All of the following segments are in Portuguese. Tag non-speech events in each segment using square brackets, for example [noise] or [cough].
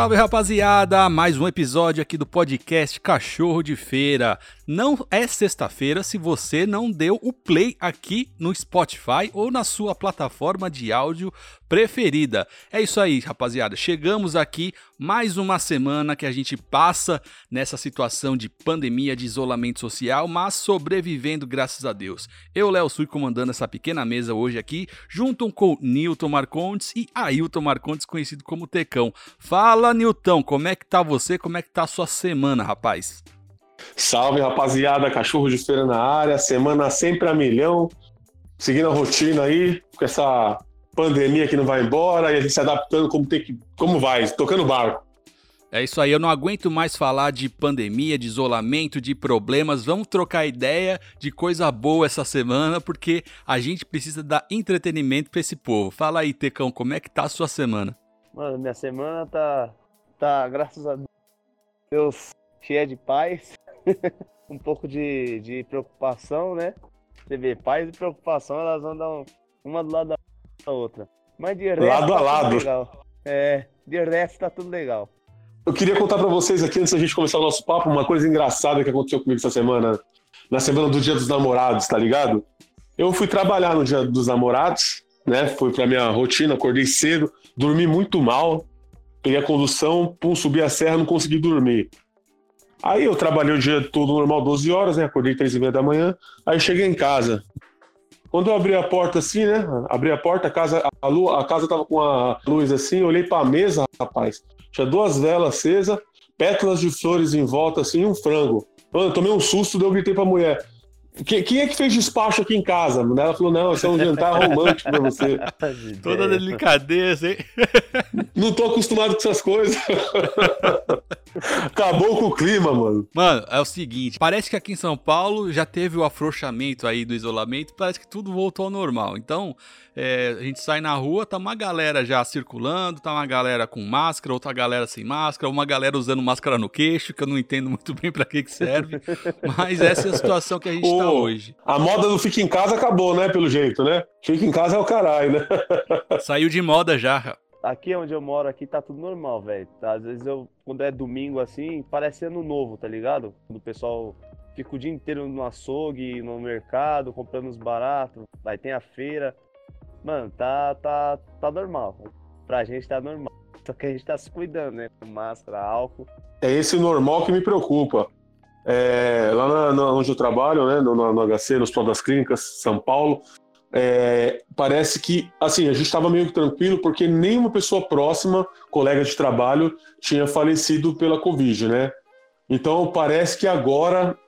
Salve rapaziada, mais um episódio aqui do podcast Cachorro de Feira. Não é sexta-feira se você não deu o play aqui no Spotify ou na sua plataforma de áudio preferida. É isso aí, rapaziada. Chegamos aqui mais uma semana que a gente passa nessa situação de pandemia, de isolamento social, mas sobrevivendo graças a Deus. Eu, Léo Sui, comandando essa pequena mesa hoje aqui, junto com Newton Marcondes e Ailton Marcondes, conhecido como Tecão. Fala, Newton, como é que tá você? Como é que tá a sua semana, rapaz? Salve, rapaziada, cachorro de feira na área, semana sempre a milhão, seguindo a rotina aí, com essa pandemia que não vai embora e a gente se adaptando como tem que, como vai, tocando barco. É isso aí, eu não aguento mais falar de pandemia, de isolamento, de problemas. Vamos trocar ideia de coisa boa essa semana, porque a gente precisa dar entretenimento para esse povo. Fala aí, Tecão, como é que tá a sua semana? Mano, minha semana tá, tá graças a Deus, cheia de paz. [laughs] um pouco de, de preocupação, né? Você vê, paz e preocupação, elas andam uma do lado da outra. Mas de resto. Lado tá a lado. Legal. É, de resto tá tudo legal. Eu queria contar para vocês aqui, antes da gente começar o nosso papo, uma coisa engraçada que aconteceu comigo essa semana, na semana do Dia dos Namorados, tá ligado? Eu fui trabalhar no Dia dos Namorados, né? Fui pra minha rotina, acordei cedo, dormi muito mal, peguei a condução, pum, subi a serra, não consegui dormir. Aí eu trabalhei o dia todo normal, 12 horas, né? Acordei 3 e meia da manhã. Aí cheguei em casa. Quando eu abri a porta assim, né? Abri a porta, a casa, a, luz, a casa tava com a luz assim, olhei pra mesa, rapaz. Tinha duas velas acesas, pétalas de flores em volta, assim, e um frango. Mano, eu tomei um susto, daí eu gritei pra mulher. "Que- Quem é que fez despacho aqui em casa? Ela falou: não, esse é um jantar romântico pra você. [laughs] Toda delicadeza, hein? Não tô acostumado com essas coisas. Acabou com o clima, mano. Mano, é o seguinte, parece que aqui em São Paulo já teve o afrouxamento aí do isolamento, parece que tudo voltou ao normal. Então, é, a gente sai na rua, tá uma galera já circulando, tá uma galera com máscara, outra galera sem máscara, uma galera usando máscara no queixo, que eu não entendo muito [laughs] bem pra que que serve, mas essa é a situação que a gente tá Ô, hoje. A moda do fica em casa acabou, né? Pelo jeito, né? Fica em casa é o caralho, né? [laughs] Saiu de moda já. Aqui onde eu moro, aqui tá tudo normal, velho. Às vezes eu, quando é domingo assim, parece ano novo, tá ligado? Quando o pessoal fica o dia inteiro no açougue, no mercado, comprando os baratos, aí tem a feira. Mano, tá, tá, tá normal. Pra gente tá normal. Só que a gente tá se cuidando, né? Máscara, álcool. É esse normal que me preocupa. É, lá na- na- onde eu trabalho, né, no, no HC, no Hospital das Clínicas, São Paulo, é, parece que, assim, a gente estava meio tranquilo porque nenhuma pessoa próxima, colega de trabalho, tinha falecido pela Covid, né? Então parece que agora,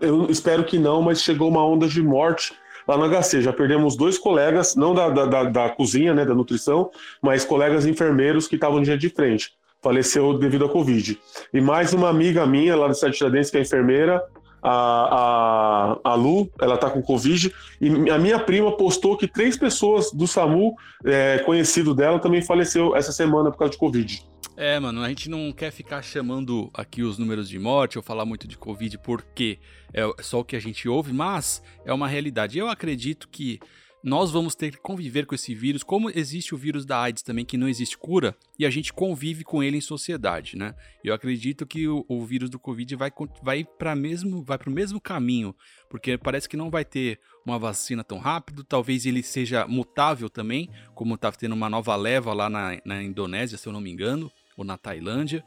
eu espero que não, mas chegou uma onda de morte lá no HC. Já perdemos dois colegas, não da, da, da- da cozinha, né, da nutrição, mas colegas enfermeiros que estavam no dia de frente. Faleceu devido à Covid. E mais uma amiga minha lá do Estado de Tiradentes, que é enfermeira, a, a, a Lu, ela tá com Covid. E a minha prima postou que três pessoas do SAMU, é, conhecido dela, também faleceu essa semana por causa de Covid. É, mano, a gente não quer ficar chamando aqui os números de morte ou falar muito de Covid porque é só o que a gente ouve, mas é uma realidade. Eu acredito que nós vamos ter que conviver com esse vírus, como existe o vírus da AIDS também, que não existe cura, e a gente convive com ele em sociedade, né? Eu acredito que o, o vírus do Covid vai, vai para mesmo, vai o mesmo caminho, porque parece que não vai ter uma vacina tão rápido, talvez ele seja mutável também, como tá tendo uma nova leva lá na, na Indonésia, se eu não me engano, ou na Tailândia.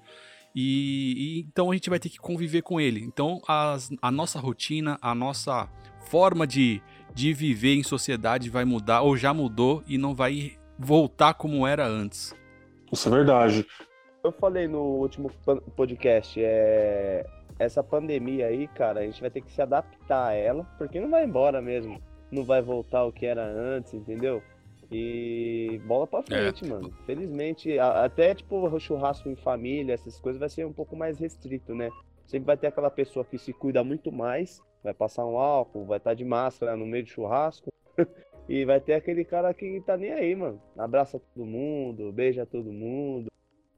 E, e então a gente vai ter que conviver com ele. Então as- a nossa rotina, a nossa forma de, de viver em sociedade vai mudar, ou já mudou e não vai voltar como era antes. Isso é verdade. Eu falei no último podcast, é... essa pandemia aí, cara, a gente vai ter que se adaptar a ela, porque não vai embora mesmo. Não vai voltar o que era antes, entendeu? E bola pra frente, mano. Felizmente, a- até tipo churrasco em família, essas coisas vai ser um pouco mais restrito, né? Sempre vai ter aquela pessoa que se cuida muito mais, vai passar um álcool, vai estar de máscara no meio do churrasco. [laughs] E vai ter aquele cara que tá nem aí, mano. Abraça todo mundo, beija todo mundo.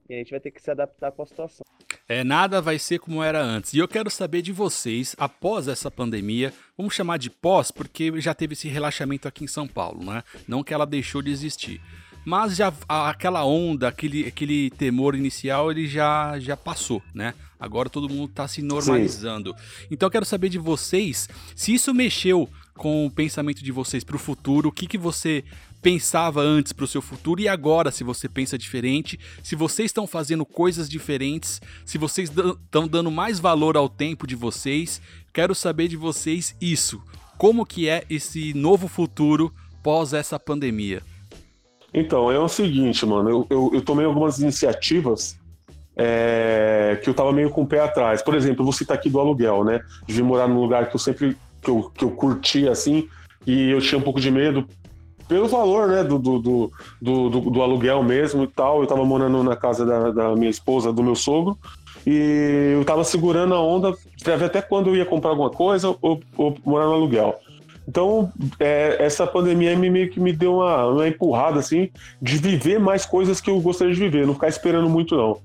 E a gente vai ter que se adaptar com a situação. É, nada vai ser como era antes. E eu quero saber de vocês, após essa pandemia, vamos chamar de pós, porque já teve esse relaxamento aqui em São Paulo, né? Não que ela deixou de existir. mas já aquela onda, aquele, aquele temor inicial, ele já, já passou, né? Agora todo mundo está se normalizando. Sim. Então eu quero saber de vocês se isso mexeu com o pensamento de vocês para o futuro, o que, que você pensava antes para o seu futuro e agora, se você pensa diferente, se vocês estão fazendo coisas diferentes, se vocês estão dando mais valor ao tempo de vocês. Quero saber de vocês isso. Como que é esse novo futuro pós essa pandemia? Então, é o seguinte, mano, eu, eu, eu tomei algumas iniciativas é, que eu tava meio com o pé atrás. Por exemplo, eu vou citar aqui do aluguel, né? De vir morar num lugar que eu sempre que eu, que eu curti assim, e eu tinha um pouco de medo pelo valor, né, do, do, do, do, do aluguel mesmo e tal. Eu tava morando na casa da, da minha esposa, do meu sogro, e eu tava segurando a onda pra ver até quando eu ia comprar alguma coisa ou, ou morar no aluguel. Então, é, essa pandemia me, meio que me deu uma, uma empurrada, assim, de viver mais coisas que eu gostaria de viver, não ficar esperando muito, não.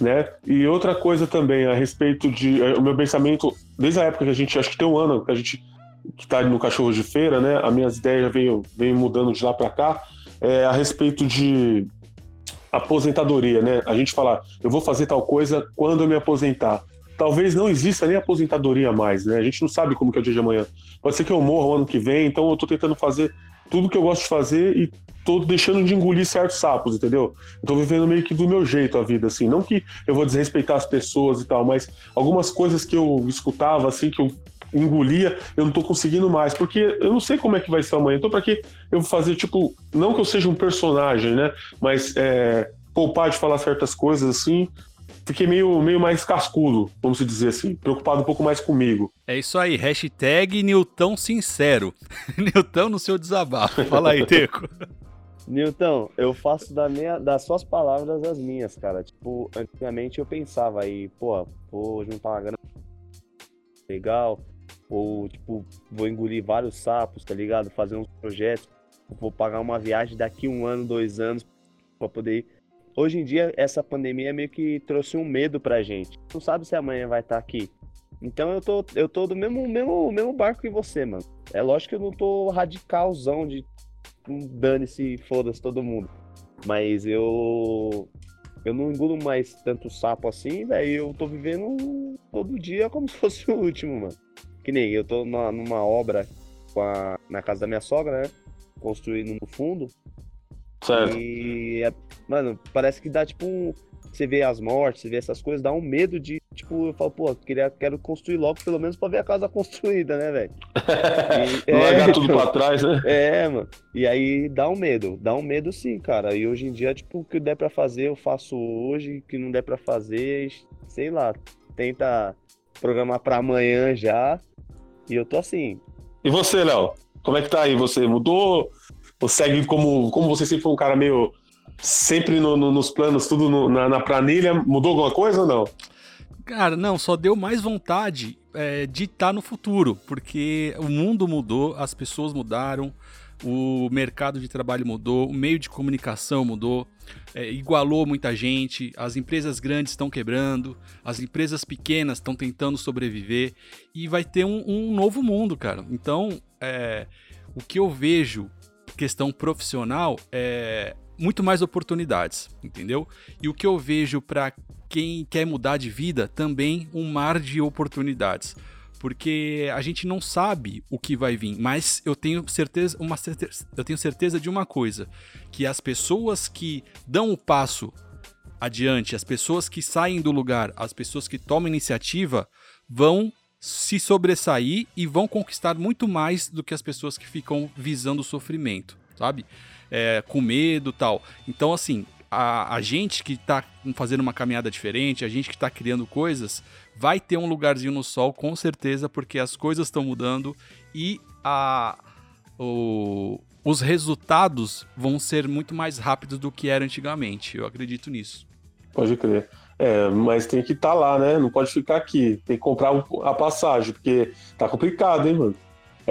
Né? E outra coisa também a respeito de. É, o meu pensamento, desde a época que a gente, acho que tem um ano que a gente que está no cachorro de feira, né? As minhas ideias veio, veio mudando de lá para cá, é a respeito de aposentadoria, né? A gente fala, eu vou fazer tal coisa quando eu me aposentar. Talvez não exista nem aposentadoria mais, né? A gente não sabe como que é o dia de amanhã. Pode ser que eu morra o ano que vem, então eu tô tentando fazer tudo que eu gosto de fazer e tô deixando de engolir certos sapos, entendeu? Eu tô vivendo meio que do meu jeito a vida, assim. Não que eu vou desrespeitar as pessoas e tal, mas algumas coisas que eu escutava, assim, que eu engolia, eu não tô conseguindo mais, porque eu não sei como é que vai ser amanhã. Então, para que eu vou fazer, tipo, não que eu seja um personagem, né? Mas é, poupar de falar certas coisas assim, fiquei meio, meio mais cascudo, vamos dizer assim, preocupado um pouco mais comigo. É isso aí, hashtag Nilton Sincero. [laughs] Nilton no seu desabafo. Fala aí, Teco. [laughs] Nilton, eu faço da minha, das suas palavras as minhas, cara. Tipo, antigamente eu pensava aí, pô, vou juntar uma grana legal, ou, tipo, vou engolir vários sapos, tá ligado? Fazer uns projetos. Vou pagar uma viagem daqui um ano, dois anos, pra poder ir. Hoje em dia, essa pandemia meio que trouxe um medo pra gente. Não sabe se amanhã vai estar tá aqui. Então eu tô, eu tô do mesmo, mesmo, mesmo barco que você, mano. É lógico que eu não tô radicalzão de dane-se, foda-se todo mundo. Mas eu. Eu não engulo mais tanto sapo assim, velho. Eu tô vivendo todo dia como se fosse o último, mano. Que nem eu tô numa, numa obra a, na casa da minha sogra, né? Construindo no fundo. Certo. E, é, mano, parece que dá tipo um. Você vê as mortes, você vê essas coisas, dá um medo de, tipo, eu falo, pô, queria, quero construir logo, pelo menos pra ver a casa [laughs] construída, né, velho? [laughs] Não é, largar tudo pra trás, né? É, mano. E aí dá um medo, dá um medo sim, cara. E hoje em dia, tipo, o que der pra fazer, eu faço hoje, o que não der pra fazer, sei lá, tenta programar pra amanhã já. E eu tô assim. E você, Léo? Como é que tá aí? Você mudou? Ou segue como, como você sempre foi um cara meio. Sempre no, no, nos planos, tudo no, na, na planilha? Mudou alguma coisa ou não? Cara, não, só deu mais vontade é, de estar tá no futuro, porque o mundo mudou, as pessoas mudaram, o mercado de trabalho mudou, o meio de comunicação mudou, é, igualou muita gente, as empresas grandes estão quebrando, as empresas pequenas estão tentando sobreviver e vai ter um, um novo mundo, cara. Então, é, o que eu vejo, questão profissional, é muito mais oportunidades, entendeu? E o que eu vejo para quem quer mudar de vida, também um mar de oportunidades porque a gente não sabe o que vai vir, mas eu tenho certeza, uma certeza, eu tenho certeza de uma coisa, que as pessoas que dão o passo adiante, as pessoas que saem do lugar, as pessoas que tomam iniciativa, vão se sobressair e vão conquistar muito mais do que as pessoas que ficam visando o sofrimento, sabe? É, com medo tal. Então, assim, a, a gente que está fazendo uma caminhada diferente, a gente que está criando coisas, vai ter um lugarzinho no sol com certeza, porque as coisas estão mudando e a, o, os resultados vão ser muito mais rápidos do que era antigamente. Eu acredito nisso. Pode crer. É, mas tem que estar tá lá, né? Não pode ficar aqui. Tem que comprar a passagem, porque tá complicado, hein, mano?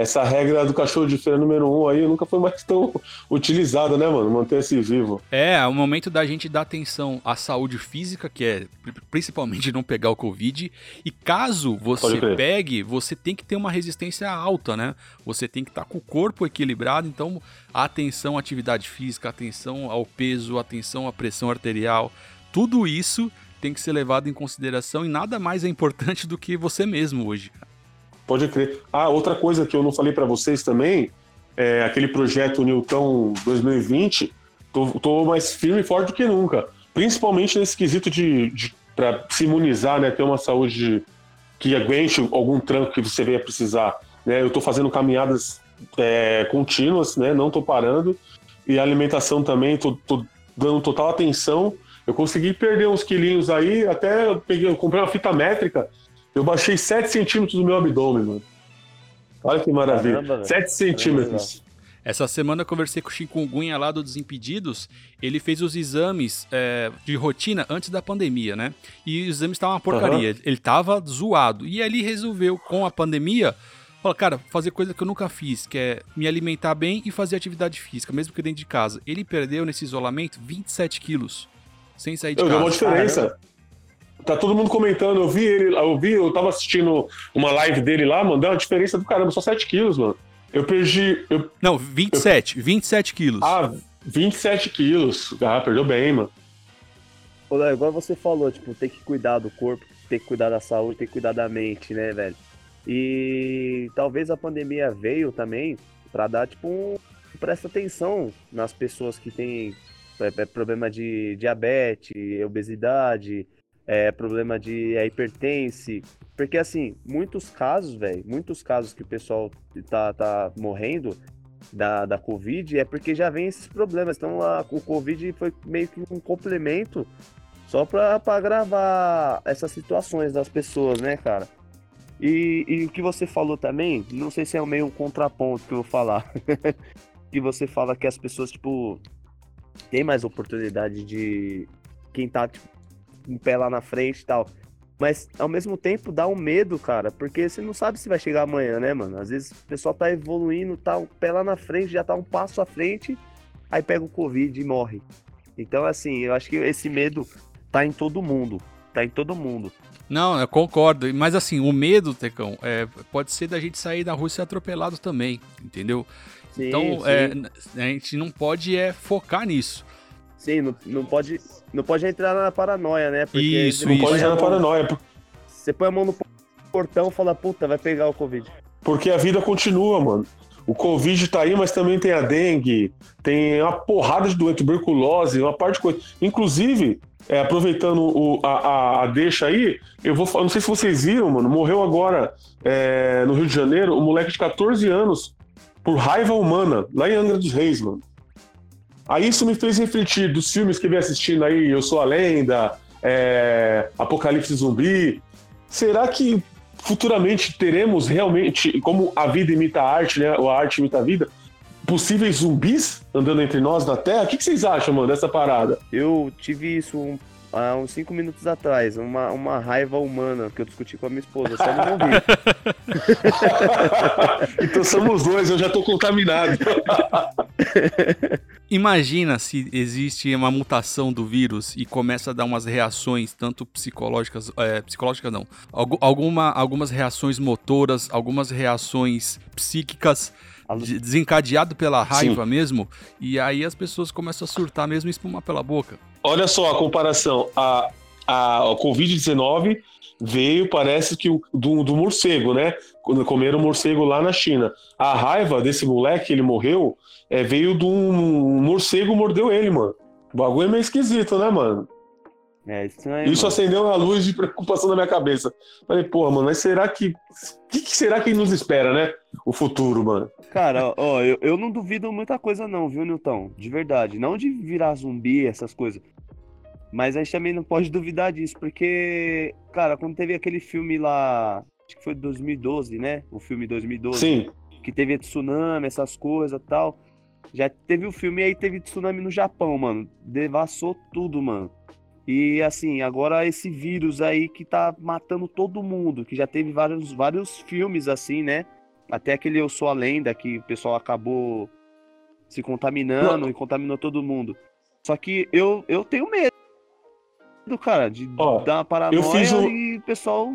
Essa regra do cachorro de feira número um aí nunca foi mais tão utilizada, né, mano? Manter-se vivo. É, é o momento da gente dar atenção à saúde física, que é principalmente não pegar o Covid. E caso você pegue, você tem que ter uma resistência alta, né? Você tem que estar tá com o corpo equilibrado. Então, atenção à atividade física, atenção ao peso, atenção à pressão arterial. Tudo isso tem que ser levado em consideração e nada mais é importante do que você mesmo hoje. Pode crer. Ah, outra coisa que eu não falei para vocês também, é aquele projeto Newton 2020, tô, tô, mais firme e forte do que nunca. Principalmente nesse quesito de, de para se imunizar, né, ter uma saúde que aguente algum tranco que você venha precisar. Né? Eu estou fazendo caminhadas é, contínuas, né? não estou parando. E a alimentação também, estou dando total atenção eu consegui perder uns quilinhos aí, até peguei, eu comprei uma fita métrica, eu baixei 7 centímetros do meu abdômen, mano. Olha que maravilha. Caramba, 7 centímetros. Essa semana eu conversei com o Chikungunya lá do Desimpedidos. Ele fez os exames é, de rotina antes da pandemia, né? E os exames estavam uma porcaria. Uhum. Ele tava zoado. E ele resolveu, com a pandemia, falar, cara, fazer coisa que eu nunca fiz, que é me alimentar bem e fazer atividade física, mesmo que dentro de casa. Ele perdeu nesse isolamento 27 quilos sem sair de eu, casa. Deu uma diferença. Caramba. Tá todo mundo comentando, eu vi ele, eu vi, eu tava assistindo uma live dele lá, mano, deu uma diferença do caramba, só 7 quilos, mano. Eu perdi. Eu, Não, 27, eu, 27 quilos. Ah, 27 quilos. Ah, perdeu bem, mano. Olha, igual você falou, tipo, tem que cuidar do corpo, tem que cuidar da saúde, tem que cuidar da mente, né, velho? E talvez a pandemia veio também para dar, tipo, um. Presta atenção nas pessoas que têm é, é problema de diabetes, obesidade, é problema de é, hipertense. Porque, assim, muitos casos, velho, muitos casos que o pessoal tá, tá morrendo da, da Covid é porque já vem esses problemas. Então, a, o Covid foi meio que um complemento só para agravar essas situações das pessoas, né, cara? E, e, o que você falou também, não sei se é meio um contraponto que eu vou falar. [laughs] que você fala que as pessoas, tipo, tem mais oportunidade de quem tá tipo, um pé lá na frente e tal. Mas ao mesmo tempo dá um medo, cara, porque você não sabe se vai chegar amanhã, né, mano? Às vezes o pessoal tá evoluindo, tá um pé lá na frente, já tá um passo à frente, aí pega o Covid e morre. Então, assim, eu acho que esse medo tá em todo mundo. Tá em todo mundo. Não, eu concordo. Mas assim, o medo, Tecão, é, pode ser da gente sair da rua e ser atropelado também, entendeu? Sim, então, sim. É, a gente não pode é, focar nisso. Sim, não, não, pode, não pode entrar na paranoia, né? Porque isso, não pode entrar na paranoia. Você põe a mão no portão e fala, puta, vai pegar o Covid. Porque a vida continua, mano. O Covid tá aí, mas também tem a dengue, tem uma porrada de doente, tuberculose, uma parte de coisa. Inclusive, é, aproveitando o, a, a, deixa aí, eu vou não sei se vocês viram, mano, morreu agora é, no Rio de Janeiro um moleque de 14 anos por raiva humana, lá em Angra dos Reis, mano. Aí isso me fez refletir dos filmes que eu vim assistindo aí, Eu Sou a Lenda, é, Apocalipse Zumbi. Será que futuramente teremos realmente, como a vida imita a arte, né? Ou a arte imita a vida, possíveis zumbis andando entre nós na Terra? O que vocês acham, mano, dessa parada? Eu tive isso há uns 5 minutos atrás, uma, uma raiva humana que eu discuti com a minha esposa, só não ouvi. [laughs] então somos dois, eu já tô contaminado. [laughs] Imagina se existe uma mutação do vírus e começa a dar umas reações, tanto psicológicas, é, psicológicas não, alguma, algumas reações motoras, algumas reações psíquicas desencadeado pela raiva Sim. mesmo, e aí as pessoas começam a surtar mesmo e espumar pela boca. Olha só a comparação. A, a, a Covid-19 veio, parece que do, do morcego, né? Quando comeram morcego lá na China. A raiva desse moleque, ele morreu, é, veio de um morcego mordeu ele, mano. O bagulho é meio esquisito, né, mano? É, isso, aí, isso acendeu uma luz de preocupação na minha cabeça. Falei, porra, mano, mas será que. O que, que, será que nos espera, né? O futuro, mano. Cara, ó, eu, eu não duvido muita coisa, não, viu, Newton? De verdade. Não de virar zumbi, essas coisas. Mas a gente também não pode duvidar disso, porque, cara, quando teve aquele filme lá. Acho que foi 2012, né? O filme 2012. Sim. Que teve tsunami, essas coisas tal. Já teve o filme aí, teve tsunami no Japão, mano. Devassou tudo, mano. E assim, agora esse vírus aí que tá matando todo mundo, que já teve vários, vários filmes assim, né? Até aquele Eu Sou a Lenda, que o pessoal acabou se contaminando e contaminou todo mundo. Só que eu, eu tenho medo, cara, de Ó, dar uma paranoia fiz um- e o pessoal.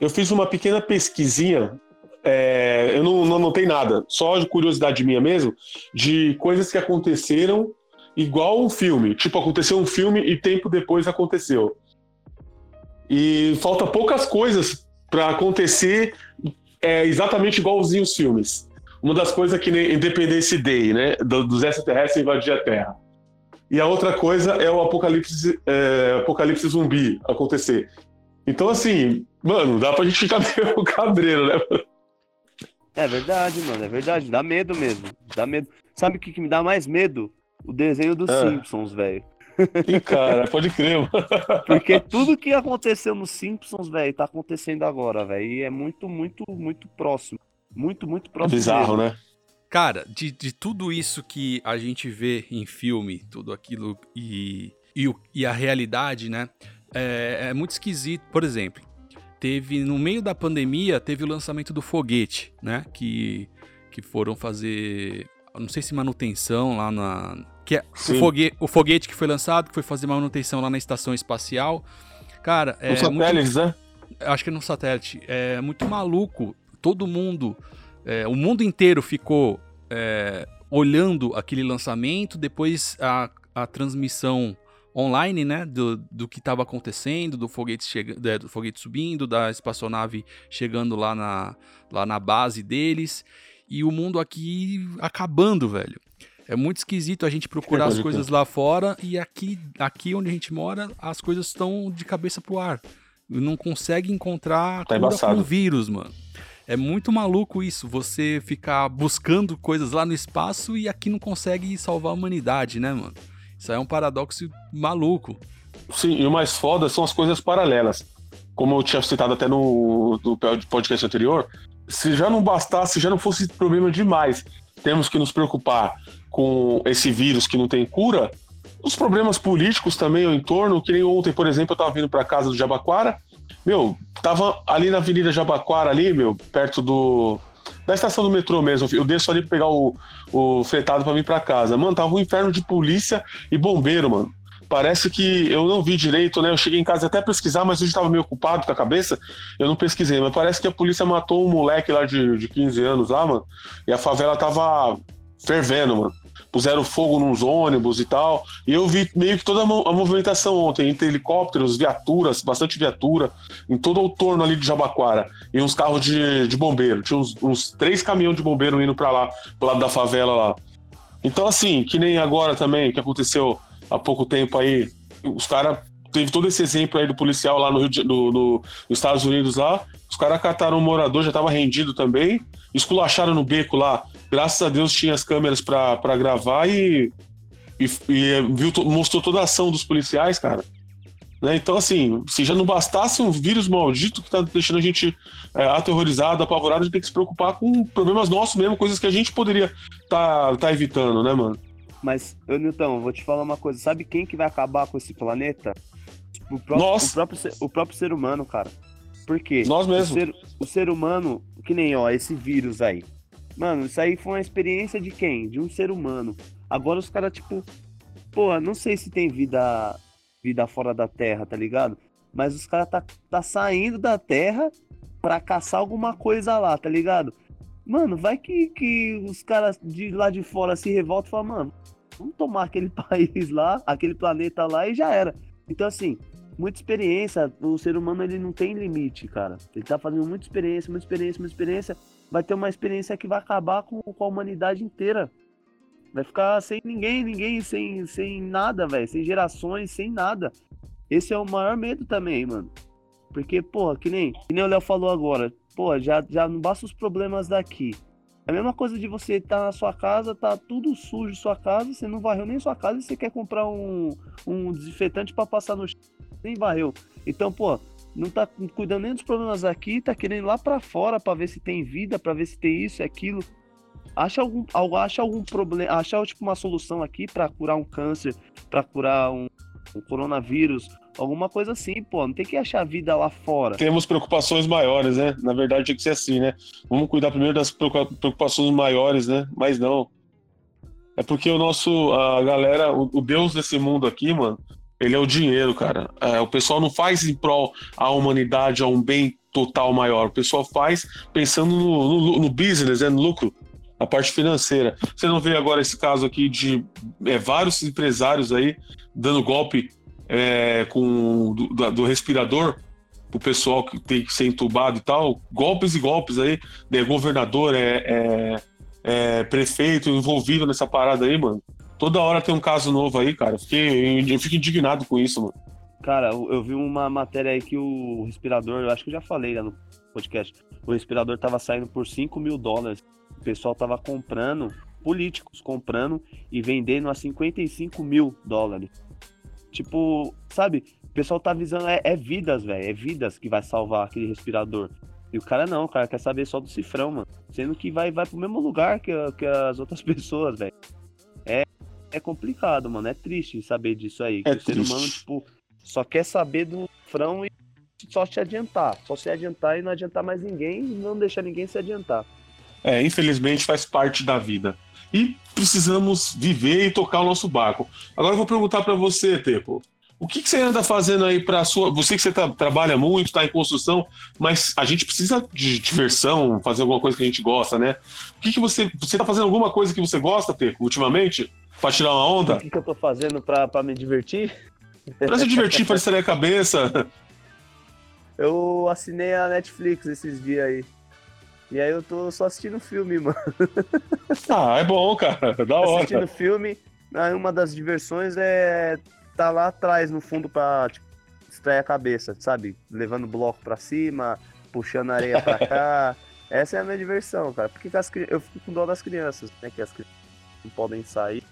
Eu fiz uma pequena pesquisinha, é, eu não, não anotei nada, só de curiosidade minha mesmo, de coisas que aconteceram igual um filme. Tipo, aconteceu um filme e tempo depois aconteceu. E falta poucas coisas para acontecer é, exatamente igualzinho os filmes. Uma das coisas é que nem Independence Day, né? do- Dos extraterrestres invadir a Terra. E a outra coisa é o apocalipse, é, apocalipse zumbi acontecer. Então, assim, mano, dá pra gente ficar [laughs] meio cabreiro, né? É verdade, mano, é verdade. Dá medo mesmo. Dá medo. Sabe o que, que me dá mais medo? O desenho dos Ah. Simpsons, velho. Ih, cara, pode crer, mano. [laughs] Porque tudo que aconteceu nos Simpsons, velho, tá acontecendo agora, velho. E é muito, muito, muito próximo. Muito, muito próximo. Bizarro, mesmo. né? Cara, de, de tudo isso que a gente vê em filme, tudo aquilo e, e, e a realidade, né? É, é muito esquisito. Por exemplo, teve no meio da pandemia, teve o lançamento do foguete, né? Que, que foram fazer, não sei se manutenção lá na. Que é, o, fogue, o foguete que foi lançado, que foi fazer manutenção lá na estação espacial. Cara, é Os muito satélites, né? acho que é no satélite, é muito maluco. Todo mundo, é, o mundo inteiro ficou é, olhando aquele lançamento, depois a, a transmissão online, né, do, do que estava acontecendo, do foguete, chega, é, do foguete subindo, da espaçonave chegando lá na, lá na base deles, e o mundo aqui acabando, velho. É muito esquisito a gente procurar as coisas lá fora e aqui, aqui onde a gente mora, as coisas estão de cabeça pro ar. Não consegue encontrar Tá cura embaçado. com o vírus, mano. É muito maluco isso, você ficar buscando coisas lá no espaço e aqui não consegue salvar a humanidade, né, mano? Isso aí é um paradoxo maluco. Sim, e o mais foda são as coisas paralelas. Como eu tinha citado até no, no podcast anterior, se já não bastasse, se já não fosse problema demais, temos que nos preocupar com esse vírus que não tem cura, os problemas políticos também ao entorno, que nem ontem, por exemplo, eu tava vindo pra casa do Jabaquara, meu, tava ali na Avenida Jabaquara, ali, meu, perto do. Da estação do metrô mesmo. Eu desço ali pegar o, o fretado pra vir pra casa. Mano, tava um inferno de polícia e bombeiro, mano. Parece que eu não vi direito, né? Eu cheguei em casa até pesquisar, mas hoje estava meio ocupado com a cabeça. Eu não pesquisei, mas parece que a polícia matou um moleque lá de, de 15 anos lá, mano. E a favela tava fervendo, mano. Puseram fogo nos ônibus e tal. E eu vi meio que toda a mo- a movimentação ontem, entre helicópteros, viaturas, bastante viatura, em todo o torno ali de Jabaquara. E uns carros de, de bombeiro. Tinha uns, uns três caminhões de bombeiro indo pra lá, pro lado da favela lá. Então, assim, que nem agora também, que aconteceu há pouco tempo aí, os caras. Teve todo esse exemplo aí do policial lá no Rio de, no- no- nos Estados Unidos lá. Os caras cataram um morador, já tava rendido também, esculacharam no beco lá. Graças a Deus tinha as câmeras pra gravar e, e, e viu, mostrou toda a ação dos policiais, cara. Né? Então, assim, se já não bastasse um vírus maldito que tá deixando a gente é, aterrorizado, apavorado, a gente tem que se preocupar com problemas nossos mesmo, coisas que a gente poderia tá, tá evitando, né, mano? Mas, eu vou te falar uma coisa. Sabe quem que vai acabar com esse planeta? O próprio, Nós. O próprio, ser- o próprio ser humano, cara. Por quê? Nós O mesmo. ser, o ser humano, que nem, ó, esse vírus aí. Mano, isso aí foi uma experiência de quem? De um ser humano. Agora os caras, tipo, porra, não sei se tem vida, vida fora da Terra, tá ligado? Mas os caras tá, tá saindo da Terra pra caçar alguma coisa lá, tá ligado? Mano, vai que, que os caras de lá de fora se revoltam e falam, mano, vamos tomar aquele [laughs] país lá, aquele planeta lá e já era. Então, assim, muita experiência, o ser humano ele não tem limite, cara. Ele tá fazendo muita experiência, muita experiência, muita experiência. Vai ter uma experiência que vai acabar com, com a humanidade inteira. Vai ficar sem ninguém, ninguém, sem, sem nada, velho. Sem gerações, sem nada. Esse é o maior medo também, mano. Porque, porra, que nem, que nem o Léo falou agora. Pô, já, já não basta os problemas daqui. É a mesma coisa de você estar na sua casa, tá tudo sujo sua casa, você não varreu nem sua casa e você quer comprar um, um desinfetante pra passar no chão, nem varreu. Então, pô, não tá cuidando nem dos problemas aqui, tá querendo ir lá pra fora pra ver se tem vida, pra ver se tem isso e aquilo. Acha algum, acha algum problema, achar tipo uma solução aqui pra curar um câncer, pra curar um, um coronavírus, alguma coisa assim, pô. Não tem que achar vida lá fora. Temos preocupações maiores, né? Na verdade, tinha que ser assim, né? Vamos cuidar primeiro das preocupações maiores, né? Mas não. É porque o nosso, a galera, o, o Deus desse mundo aqui, mano, ele é o dinheiro, cara. É, o pessoal não faz em prol à humanidade, a um bem total maior. O pessoal faz pensando no, no, no business, né, no lucro, a parte financeira. Você não vê agora esse caso aqui de é, vários empresários aí dando golpe é, com do, do respirador o pessoal que tem que ser entubado e tal, golpes e golpes aí, né, governador, é, é, é, prefeito envolvido nessa parada aí, mano. Toda hora tem um caso novo aí, cara. Fiquei, eu fico indignado com isso, mano. Cara, eu vi uma matéria aí que o respirador, eu acho que eu já falei lá no podcast, o respirador tava saindo por 5 mil dólares. O pessoal tava comprando, políticos comprando e vendendo a 55 mil dólares. Tipo, sabe? O pessoal tá avisando, é, é vidas, velho. É vidas que vai salvar aquele respirador. E o cara não, o cara quer saber só do cifrão, mano. Sendo que vai, vai pro mesmo lugar que, que as outras [laughs] pessoas, velho. É, é complicado, mano. É triste saber disso aí. É que triste. o ser humano, tipo, só quer saber do cifrão e só se adiantar. Só se adiantar e não adiantar mais ninguém e não deixar ninguém se adiantar. É, infelizmente faz parte da vida e precisamos viver e tocar o nosso barco. Agora eu vou perguntar para você, Tepo. O que, que, você anda fazendo aí para sua. Você que você tá, trabalha muito, está em construção, mas a gente precisa de diversão, fazer alguma coisa que a gente gosta, né? O que, que você. Você está fazendo alguma coisa que você gosta, Tepo, ultimamente? Para tirar uma onda? O que, que eu estou fazendo para me divertir? Para se divertir, para distrair [laughs] a cabeça. Eu assinei a Netflix esses dias aí. E aí eu tô só assistindo filme, [laughs] mano. Ah, é bom, cara. Da hora. Assistindo filme. Aí uma das diversões é tá lá atrás, no fundo, pra tipo, distrair a cabeça, sabe? Levando bloco pra cima, puxando areia pra [laughs] cá. Essa é a minha diversão, cara. Porque as, eu fico com dó das crianças, né? Que as crianças não podem sair.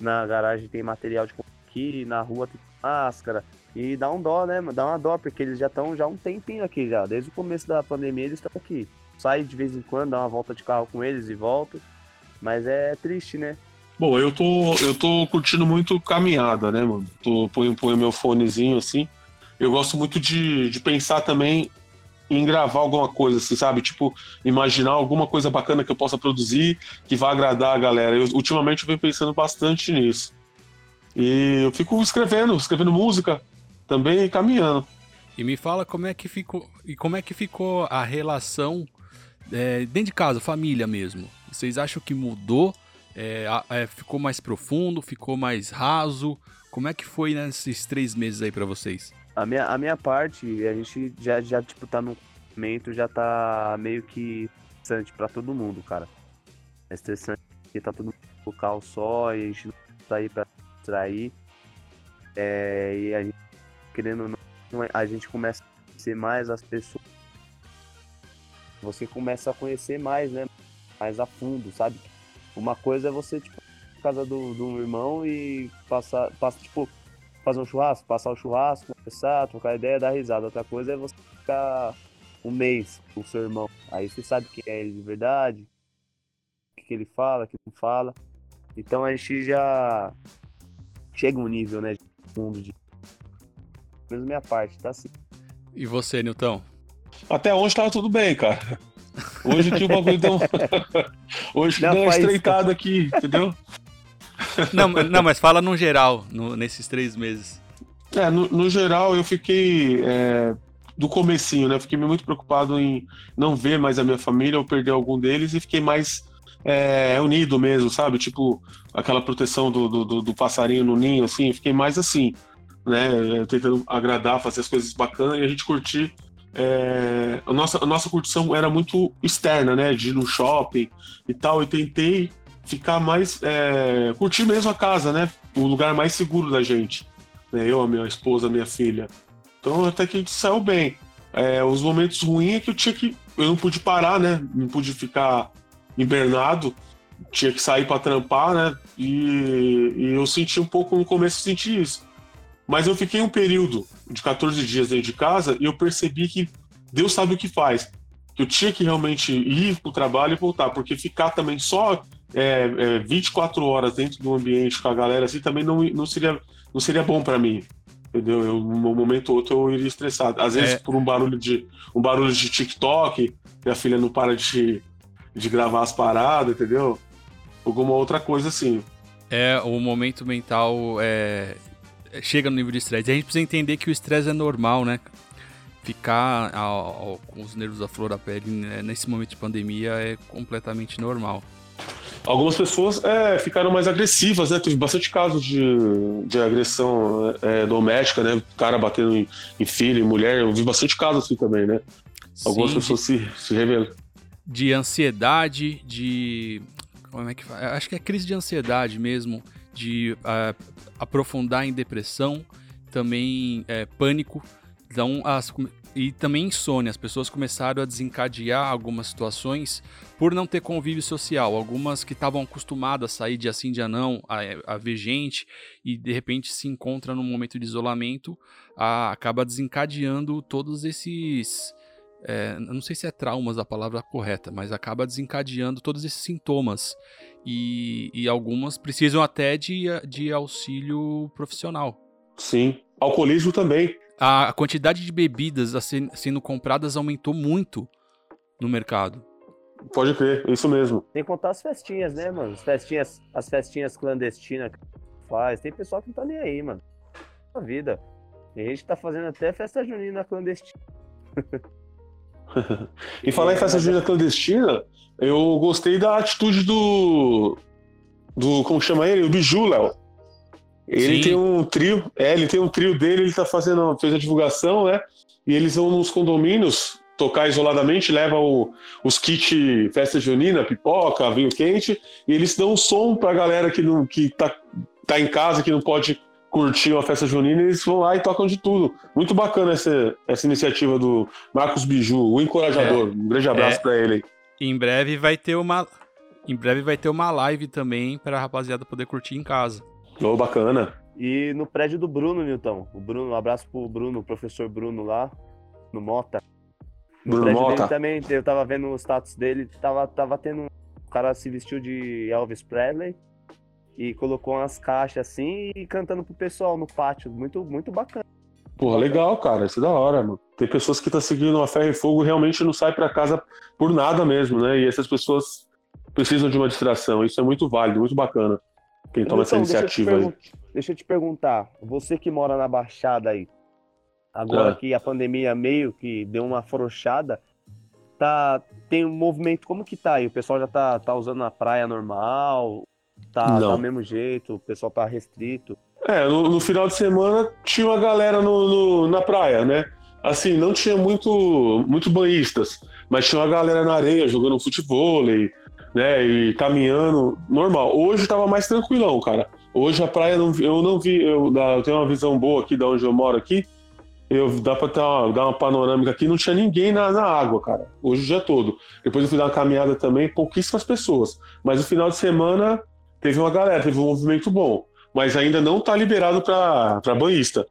Na garagem tem material de aqui, na rua tem máscara. E dá um dó, né? Dá uma dó, porque eles já estão já um tempinho aqui já. Desde o começo da pandemia eles estão aqui. Sai de vez em quando, dá uma volta de carro com eles e volta. Mas é triste, né? Bom, eu tô, eu tô curtindo muito caminhada, né, mano? Tô, ponho, ponho meu fonezinho assim. Eu gosto muito de, de pensar também em gravar alguma coisa, assim, sabe? Tipo, imaginar alguma coisa bacana que eu possa produzir que vá agradar a galera. Eu, ultimamente eu venho pensando bastante nisso. E eu fico escrevendo, escrevendo música, também caminhando. E me fala como é que ficou e como é que ficou a relação é, dentro de casa, família mesmo. Vocês acham que mudou? É, é, ficou mais profundo? Ficou mais raso? Como é que foi nesses três meses aí para vocês? A minha, a minha parte, a gente já, já tipo, tá no momento, já tá meio que estressante pra todo mundo, cara. É estressante porque tá todo mundo no local só e a gente não tá aí pra distrair. É, e a gente querendo ou não, a gente começa a conhecer mais as pessoas. Você começa a conhecer mais, né? Mais a fundo, sabe? Uma coisa é você, tipo, na casa do, do irmão e passar, passa, tipo, fazer um churrasco, passar o churrasco, conversar, trocar ideia, dar risada. Outra coisa é você ficar um mês com o seu irmão. Aí você sabe quem é ele de verdade, o que, ele fala, o que não fala. Então a gente já chega um nível, né, de mundo de menos minha parte, tá assim. E você, Nilton? Até hoje tava tudo bem, cara. Hoje que o bagulho deu. [laughs] Hoje não, deu uma estreitada aqui, entendeu? Não, não, mas fala no geral, no, nesses três meses. É, no, no geral eu fiquei. É, do comecinho, né? Fiquei muito preocupado em não ver mais a minha família ou perder algum deles e fiquei mais é, unido mesmo, sabe? Tipo, aquela proteção do, do, do passarinho no ninho, assim, fiquei mais assim né? Tentando agradar, fazer as coisas bacanas e a gente curtir. É, a, nossa, a nossa curtição era muito externa, né? De ir no shopping e tal. E tentei ficar mais. É, curtir mesmo a casa, né? O lugar mais seguro da gente. Né? Eu, a minha esposa, a minha filha. Então até que a gente saiu bem. É, os momentos ruins é que eu tinha que. Eu não pude parar, né? Não pude ficar hibernado. Tinha que sair para trampar, né? E, e eu senti um pouco no começo, eu senti isso mas eu fiquei um período de 14 dias dentro de casa e eu percebi que Deus sabe o que faz. Que eu tinha que realmente ir para o trabalho e voltar, porque ficar também só é, é, 24 horas dentro do ambiente com a galera assim também não, não, seria, não seria bom para mim. Entendeu? Eu, um momento ou outro eu iria estressado. Às vezes é. por um barulho de um barulho de TikTok, que a filha não para de, de gravar as paradas, entendeu? Alguma outra coisa assim. É, o momento mental é, chega no nível de estresse. A gente precisa entender que o estresse é normal, né? Ficar ao, ao, com os nervos à flor da pele né, nesse momento de pandemia é completamente normal. Algumas pessoas é, ficaram mais agressivas, né? Teve bastante casos de, de agressão é, doméstica, né? Cara batendo em, em filho, em mulher. Eu vi bastante casos assim também, né? Algumas Sim, pessoas de, se, se revelam. De ansiedade, de. Como é que fala? Acho que é crise de ansiedade mesmo, de uh, aprofundar em depressão, também é, pânico. Então, as, e também insônia. As pessoas começaram a desencadear algumas situações por não ter convívio social. Algumas que estavam acostumadas a sair de assim dia não, a, a ver gente, e de repente se encontra num momento de isolamento, a, acaba desencadeando todos esses. É, não sei se é traumas a palavra correta, mas acaba desencadeando todos esses sintomas. E, e algumas precisam até de, de auxílio profissional. Sim. Alcoolismo também a quantidade de bebidas sendo compradas aumentou muito no mercado. Pode crer, é isso mesmo. Tem que contar as festinhas, né, mano? As festinhas, as festinhas clandestinas que faz. Tem pessoal que não tá nem aí, mano. A vida. A gente tá fazendo até festa junina clandestina. [laughs] e falar em festa junina clandestina, eu gostei da atitude do. do como chama ele? O Biju, Léo. Ele Sim. tem um trio, é, ele tem um trio dele, ele tá fazendo, fez a divulgação, né? E eles vão nos condomínios tocar isoladamente, leva o, os kits festa junina, pipoca, vinho quente, e eles dão som pra galera que, não, que tá, tá em casa, que não pode curtir uma festa junina, eles vão lá e tocam de tudo. Muito bacana essa, essa iniciativa do Marcos Biju, o encorajador. É, um grande abraço é, para ele. Em breve vai ter uma em breve vai ter uma live também para a rapaziada poder curtir em casa. Oh, bacana. E no prédio do Bruno, Nilton. O Bruno, um abraço pro Bruno, o professor Bruno lá, no Mota. No Bruno prédio Mota. dele também, eu tava vendo o status dele, tava, tava tendo. O cara se vestiu de Elvis Presley e colocou umas caixas assim e cantando pro pessoal no pátio. Muito, muito bacana. Porra, legal, cara. Isso é da hora, mano. Tem pessoas que tá seguindo a ferro e fogo realmente não sai para casa por nada mesmo, né? E essas pessoas precisam de uma distração. Isso é muito válido, muito bacana. Quem toma então, essa iniciativa deixa aí. Deixa eu te perguntar, você que mora na Baixada aí, agora é. que a pandemia meio que deu uma afrouxada, tá, tem um movimento, como que tá aí? O pessoal já tá, tá usando a praia normal? Tá, tá do mesmo jeito? O pessoal tá restrito? É, no, no final de semana tinha uma galera no, no, na praia, né? Assim, não tinha muito, muito banhistas, mas tinha uma galera na areia jogando futebol, né? E caminhando normal. Hoje tava mais tranquilão, cara. Hoje a praia não, eu não vi, eu, eu tenho uma visão boa aqui da onde eu moro aqui. Eu dá uma, dar uma panorâmica aqui, não tinha ninguém na, na água, cara. Hoje o dia todo. Depois eu fui dar uma caminhada também, pouquíssimas pessoas. Mas no final de semana teve uma galera, teve um movimento bom. Mas ainda não tá liberado para banhista.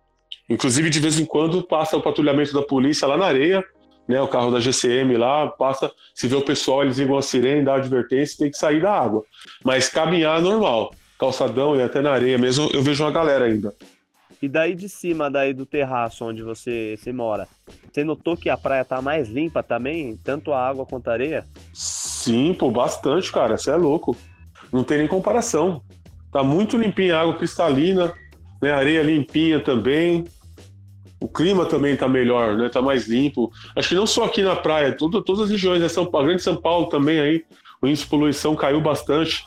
Inclusive, de vez em quando passa o patrulhamento da polícia lá na areia né, o carro da GCM lá, passa, se vê o pessoal, eles ligam a sirene, dá a advertência, tem que sair da água. Mas caminhar é normal, calçadão e até na areia mesmo, eu vejo uma galera ainda. E daí de cima, daí do terraço onde você, você mora, você notou que a praia tá mais limpa também, tanto a água quanto a areia? Sim, pô, bastante, cara, você é louco. Não tem nem comparação. Tá muito limpinha a água cristalina, né, areia limpinha também. O clima também está melhor, né? Tá mais limpo. Acho que não só aqui na praia, tudo, todas as regiões, né? São Paulo, grande São Paulo também aí, o índice de poluição caiu bastante,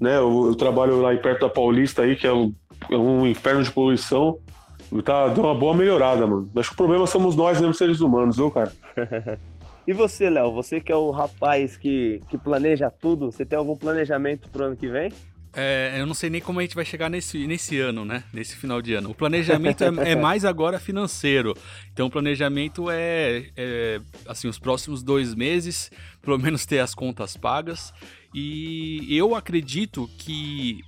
né? Eu, eu trabalho lá perto da Paulista aí, que é um, é um inferno de poluição. Tá, deu uma boa melhorada, mano. Acho que o problema somos nós mesmo, seres humanos, viu, cara? [laughs] e você, Léo? Você que é o rapaz que, que planeja tudo, você tem algum planejamento pro ano que vem? É, eu não sei nem como a gente vai chegar nesse, nesse ano, né? Nesse final de ano. O planejamento é, é, mais agora financeiro. Então, o planejamento é, é, assim, os próximos dois meses, pelo menos ter as contas pagas. E eu acredito que,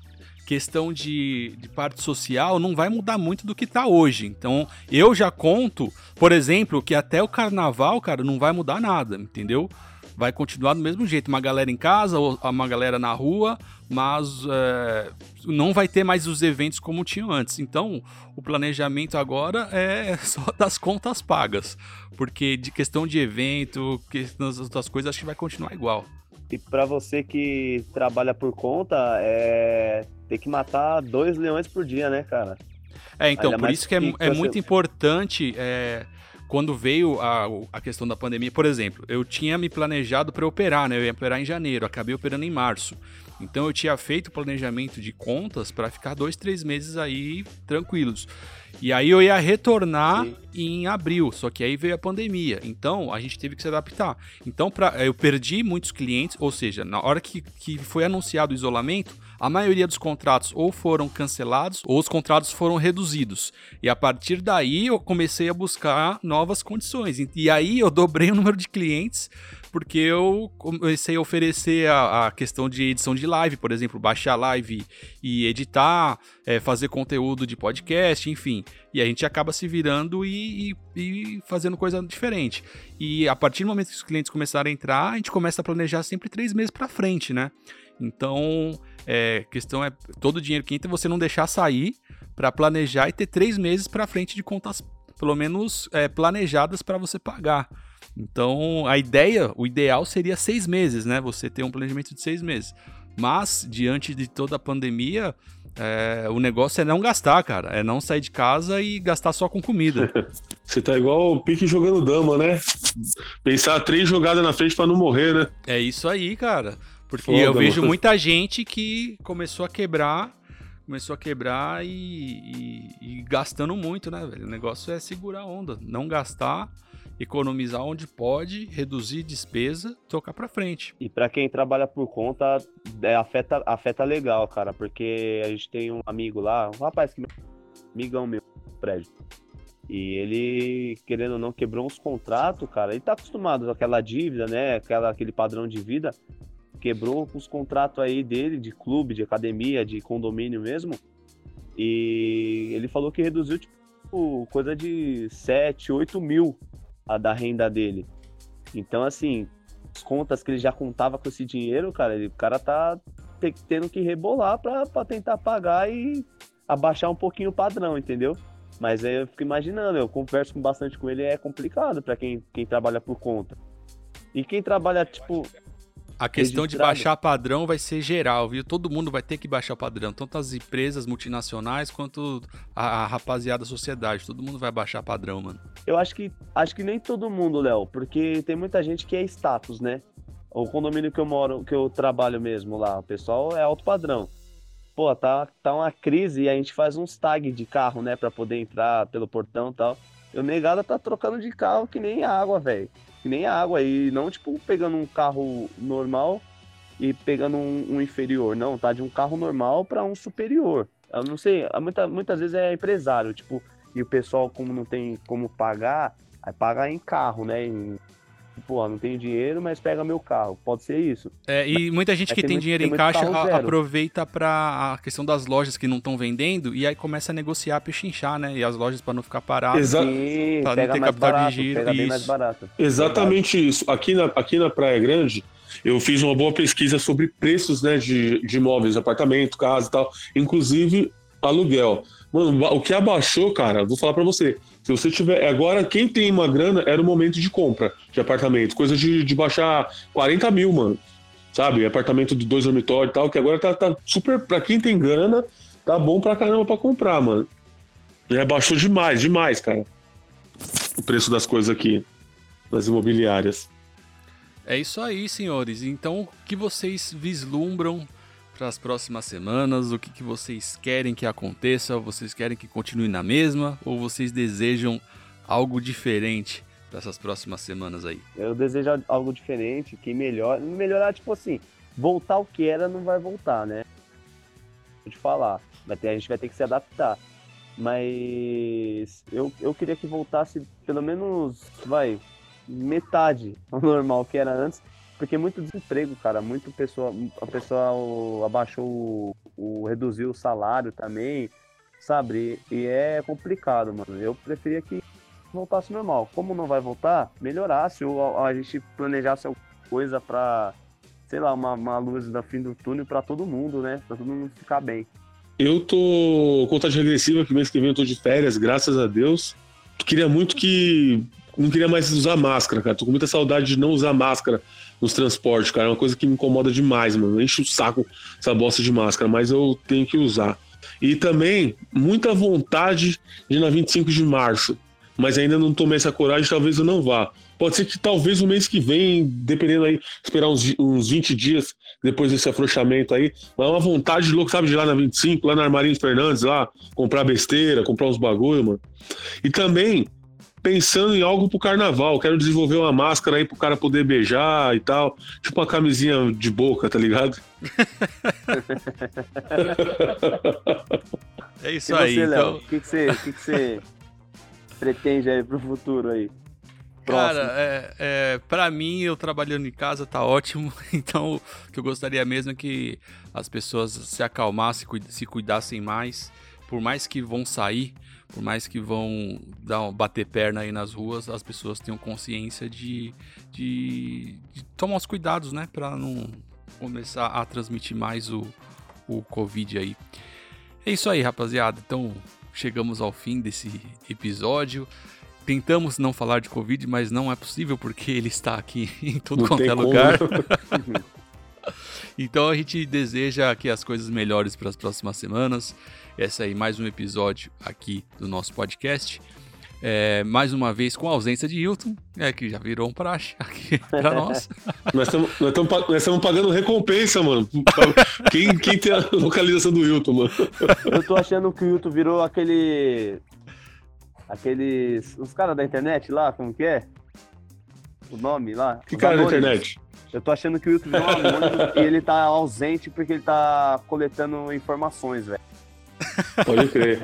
questão de, de parte social não vai mudar muito do que tá hoje. Então, eu já conto, por exemplo, que até o carnaval, cara, não vai mudar nada, entendeu? Vai continuar do mesmo jeito, uma galera em casa, uma galera na rua, mas é, não vai ter mais os eventos como tinham antes. Então, o planejamento agora é [laughs] só das contas pagas, porque de questão de evento, questão das outras coisas, acho que vai continuar igual. E para você que trabalha por conta, é ter que matar dois leões por dia, né, cara? É, então, Ainda por isso que, que é, é muito importante é, quando veio a, a questão da pandemia. Por exemplo, eu tinha me planejado para operar, né? Eu ia operar em janeiro, acabei operando em março. Então eu tinha feito planejamento de contas para ficar dois, três meses aí tranquilos. E aí eu ia retornar Sim. em abril, só que aí veio a pandemia. Então a gente teve que se adaptar. Então pra, eu perdi muitos clientes, ou seja, na hora que, que foi anunciado o isolamento, a maioria dos contratos ou foram cancelados ou os contratos foram reduzidos. E a partir daí eu comecei a buscar novas condições. E aí eu dobrei o número de clientes porque eu comecei a oferecer a, a, questão de edição de live, por exemplo, baixar live e editar, é, fazer conteúdo de podcast, enfim. E a gente acaba se virando e, e, e, fazendo coisa diferente. E a partir do momento que os clientes começaram a entrar, a gente começa a planejar sempre três meses para frente, né? Então, é, questão é todo o dinheiro que entra você não deixar sair para planejar e ter três meses para frente de contas, pelo menos é, planejadas para você pagar. Então, a ideia, o ideal seria seis meses, né? Você ter um planejamento de seis meses. Mas, diante de toda a pandemia, é, o negócio é não gastar, cara. É não sair de casa e gastar só com comida. [laughs] Você tá igual o pique jogando dama, né? Pensar três jogadas na frente para não morrer, né? É isso aí, cara. Porque Foda, eu vejo mano. muita gente que começou a quebrar, começou a quebrar e, e, e gastando muito, né, velho? O negócio é segurar a onda, não gastar economizar onde pode, reduzir despesa, tocar para frente. E para quem trabalha por conta, é, afeta, afeta legal, cara, porque a gente tem um amigo lá, um rapaz que amigão meu, prédio. E ele, querendo ou não, quebrou uns contratos, cara. Ele tá acostumado com aquela dívida, né? Aquela, aquele padrão de vida. Quebrou os contratos aí dele, de clube, de academia, de condomínio mesmo. E ele falou que reduziu, tipo, coisa de 7, 8 mil a da renda dele. Então, assim, as contas que ele já contava com esse dinheiro, cara, ele, o cara tá tendo que rebolar para tentar pagar e abaixar um pouquinho o padrão, entendeu? Mas aí eu fico imaginando, eu converso bastante com ele, é complicado para quem, quem trabalha por conta. E quem trabalha, tipo, a questão de baixar padrão vai ser geral, viu? Todo mundo vai ter que baixar o padrão, tanto as empresas multinacionais quanto a, a rapaziada da sociedade. Todo mundo vai baixar padrão, mano. Eu acho que acho que nem todo mundo, Léo, porque tem muita gente que é status, né? O condomínio que eu moro, que eu trabalho mesmo lá, o pessoal é alto padrão. Pô, tá, tá uma crise e a gente faz uns tag de carro, né, para poder entrar pelo portão e tal. Eu negada tá trocando de carro que nem água, velho que nem água. E não, tipo, pegando um carro normal e pegando um, um inferior. Não, tá de um carro normal para um superior. Eu não sei, muita, muitas vezes é empresário, tipo, e o pessoal, como não tem como pagar, aí paga em carro, né? Em pô, não tenho dinheiro, mas pega meu carro. Pode ser isso. É, e muita gente é que tem, tem dinheiro tem em caixa a, aproveita para a questão das lojas que não estão vendendo e aí começa a negociar, pechinchar, né? E as lojas para não ficar paradas. Exa para não ter capital barato, de giro. Pega isso. Exatamente Verdade. isso. Aqui na, aqui na Praia Grande, eu fiz uma boa pesquisa sobre preços né, de, de imóveis, apartamento, casa e tal, inclusive aluguel. Mano, o que abaixou, cara, vou falar para você. Se você tiver. Agora, quem tem uma grana era o momento de compra de apartamento. Coisa de, de baixar 40 mil, mano. Sabe? Apartamento de dois dormitórios e tal, que agora tá, tá super. Pra quem tem grana, tá bom pra caramba pra comprar, mano. E abaixou demais, demais, cara. O preço das coisas aqui, das imobiliárias. É isso aí, senhores. Então, o que vocês vislumbram para as próximas semanas? O que, que vocês querem que aconteça? Vocês querem que continue na mesma? Ou vocês desejam algo diferente para essas próximas semanas aí? Eu desejo algo diferente, que melhor, melhorar, tipo assim, voltar o que era não vai voltar, né? De falar, vai ter, a gente vai ter que se adaptar. Mas eu, eu queria que voltasse pelo menos, vai, metade ao normal que era antes, porque muito desemprego, cara, muito pessoa, a pessoa abaixou o, reduziu o salário também, sabe? E, é complicado, mano. Eu preferia que voltasse normal. Como não vai voltar, melhorasse ou a, gente planejasse alguma coisa pra, sei lá, uma, uma luz no fim do túnel para todo mundo, né? Pra todo mundo ficar bem. Eu tô contagem regressiva, que mês que vem eu tô de férias, graças a Deus. Queria muito que. Não queria mais usar máscara, cara. Tô com muita saudade de não usar máscara nos transportes, cara. É uma coisa que me incomoda demais, mano. Enche o saco essa bosta de máscara, mas eu tenho que usar. E também, muita vontade de ir na 25 de março. Mas ainda não tomei essa coragem, talvez eu não vá. Pode ser que talvez o mês que vem, dependendo aí, esperar uns, uns 20 dias depois desse afrouxamento aí. Mas é uma vontade de louco, sabe, de ir lá na 25, lá na Armarinhos Fernandes, lá, comprar besteira, comprar uns bagulho, mano. E também, pensando em algo pro carnaval, quero desenvolver uma máscara aí pro cara poder beijar e tal. Tipo uma camisinha de boca, tá ligado? [laughs] é isso e aí, você, então. O que, que, você, que, que você [laughs] pretende aí pro futuro aí? Próximo. Cara, é, é, pra mim, eu trabalhando em casa tá ótimo. [laughs] Então, o que eu gostaria mesmo é que as pessoas se acalmassem, se cuidassem mais. Por mais que vão sair, por mais que vão dar, bater perna aí nas ruas, as pessoas tenham consciência de, de, de tomar os cuidados, né? Pra não começar a transmitir mais o, o Covid aí. É isso aí, rapaziada. Então, chegamos ao fim desse episódio. Tentamos não falar de Covid, mas não é possível porque ele está aqui [laughs] em todo quanto é lugar. [laughs] então a gente deseja que as coisas melhores para as próximas semanas. Esse aí mais um episódio aqui do nosso podcast. É, mais uma vez com a ausência de Hilton, é, que já virou um praxe aqui [laughs] pra nós. nós estamos pagando recompensa, mano. Quem, quem tem a localização do Hilton, mano? Eu tô achando que o Hilton virou aquele aqueles. Os caras da internet lá, como que é? O nome lá? Que cara da internet? Eu tô achando que o YouTube é um anônimo e ele tá ausente porque ele tá coletando informações, velho. Pode crer.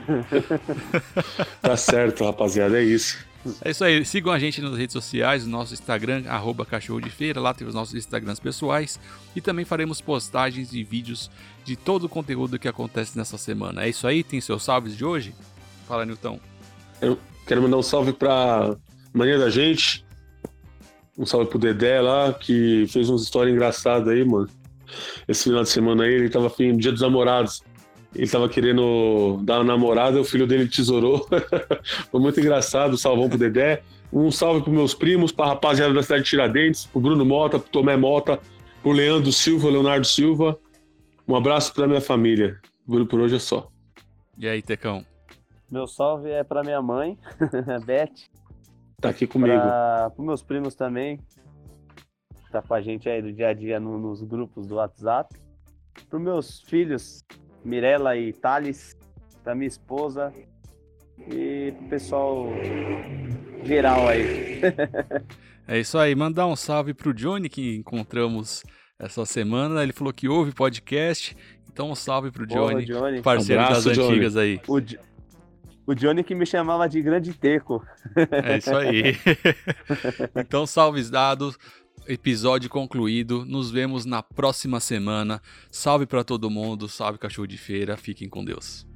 [laughs] tá certo, rapaziada, é isso. É isso aí, sigam a gente nas redes sociais, no nosso Instagram, arroba cachorro de feira, lá tem os nossos Instagrams pessoais e também faremos postagens e vídeos de todo o conteúdo que acontece nessa semana. É isso aí, tem seus salves de hoje? Fala, Nilton. Eu quero mandar um salve pra Mania da Gente. Um salve pro Dedé lá, que fez umas histórias engraçadas aí, mano. Esse final de semana aí, ele tava no dia dos namorados. Ele tava querendo dar uma namorada, o filho dele tesourou. [laughs] Foi muito engraçado, salvão pro Dedé. Um salve pros meus primos, pra rapaziada da cidade de Tiradentes, pro Bruno Mota, pro Tomé Mota, pro Leandro Silva, Leonardo Silva. Um abraço pra minha família. Por hoje é só. E aí, Tecão? Meu salve é para minha mãe, [laughs] Beth. Tá aqui comigo. Para os meus primos também. Tá com a gente aí do dia a dia no, nos grupos do WhatsApp. Para meus filhos, Mirella e Thales. Para minha esposa. E pro pessoal geral aí. é isso aí. Mandar um salve pro Johnny que encontramos essa semana. Ele falou que ouve podcast. Então um salve pro Johnny, Boa, Johnny. parceiro um abraço, das antigas Johnny. aí. O, o Johnny que me chamava de Grande Teco. É isso aí. [laughs] então, salves dados episódio concluído. Nos vemos na próxima semana. Salve para todo mundo, salve cachorro de feira, fiquem com Deus.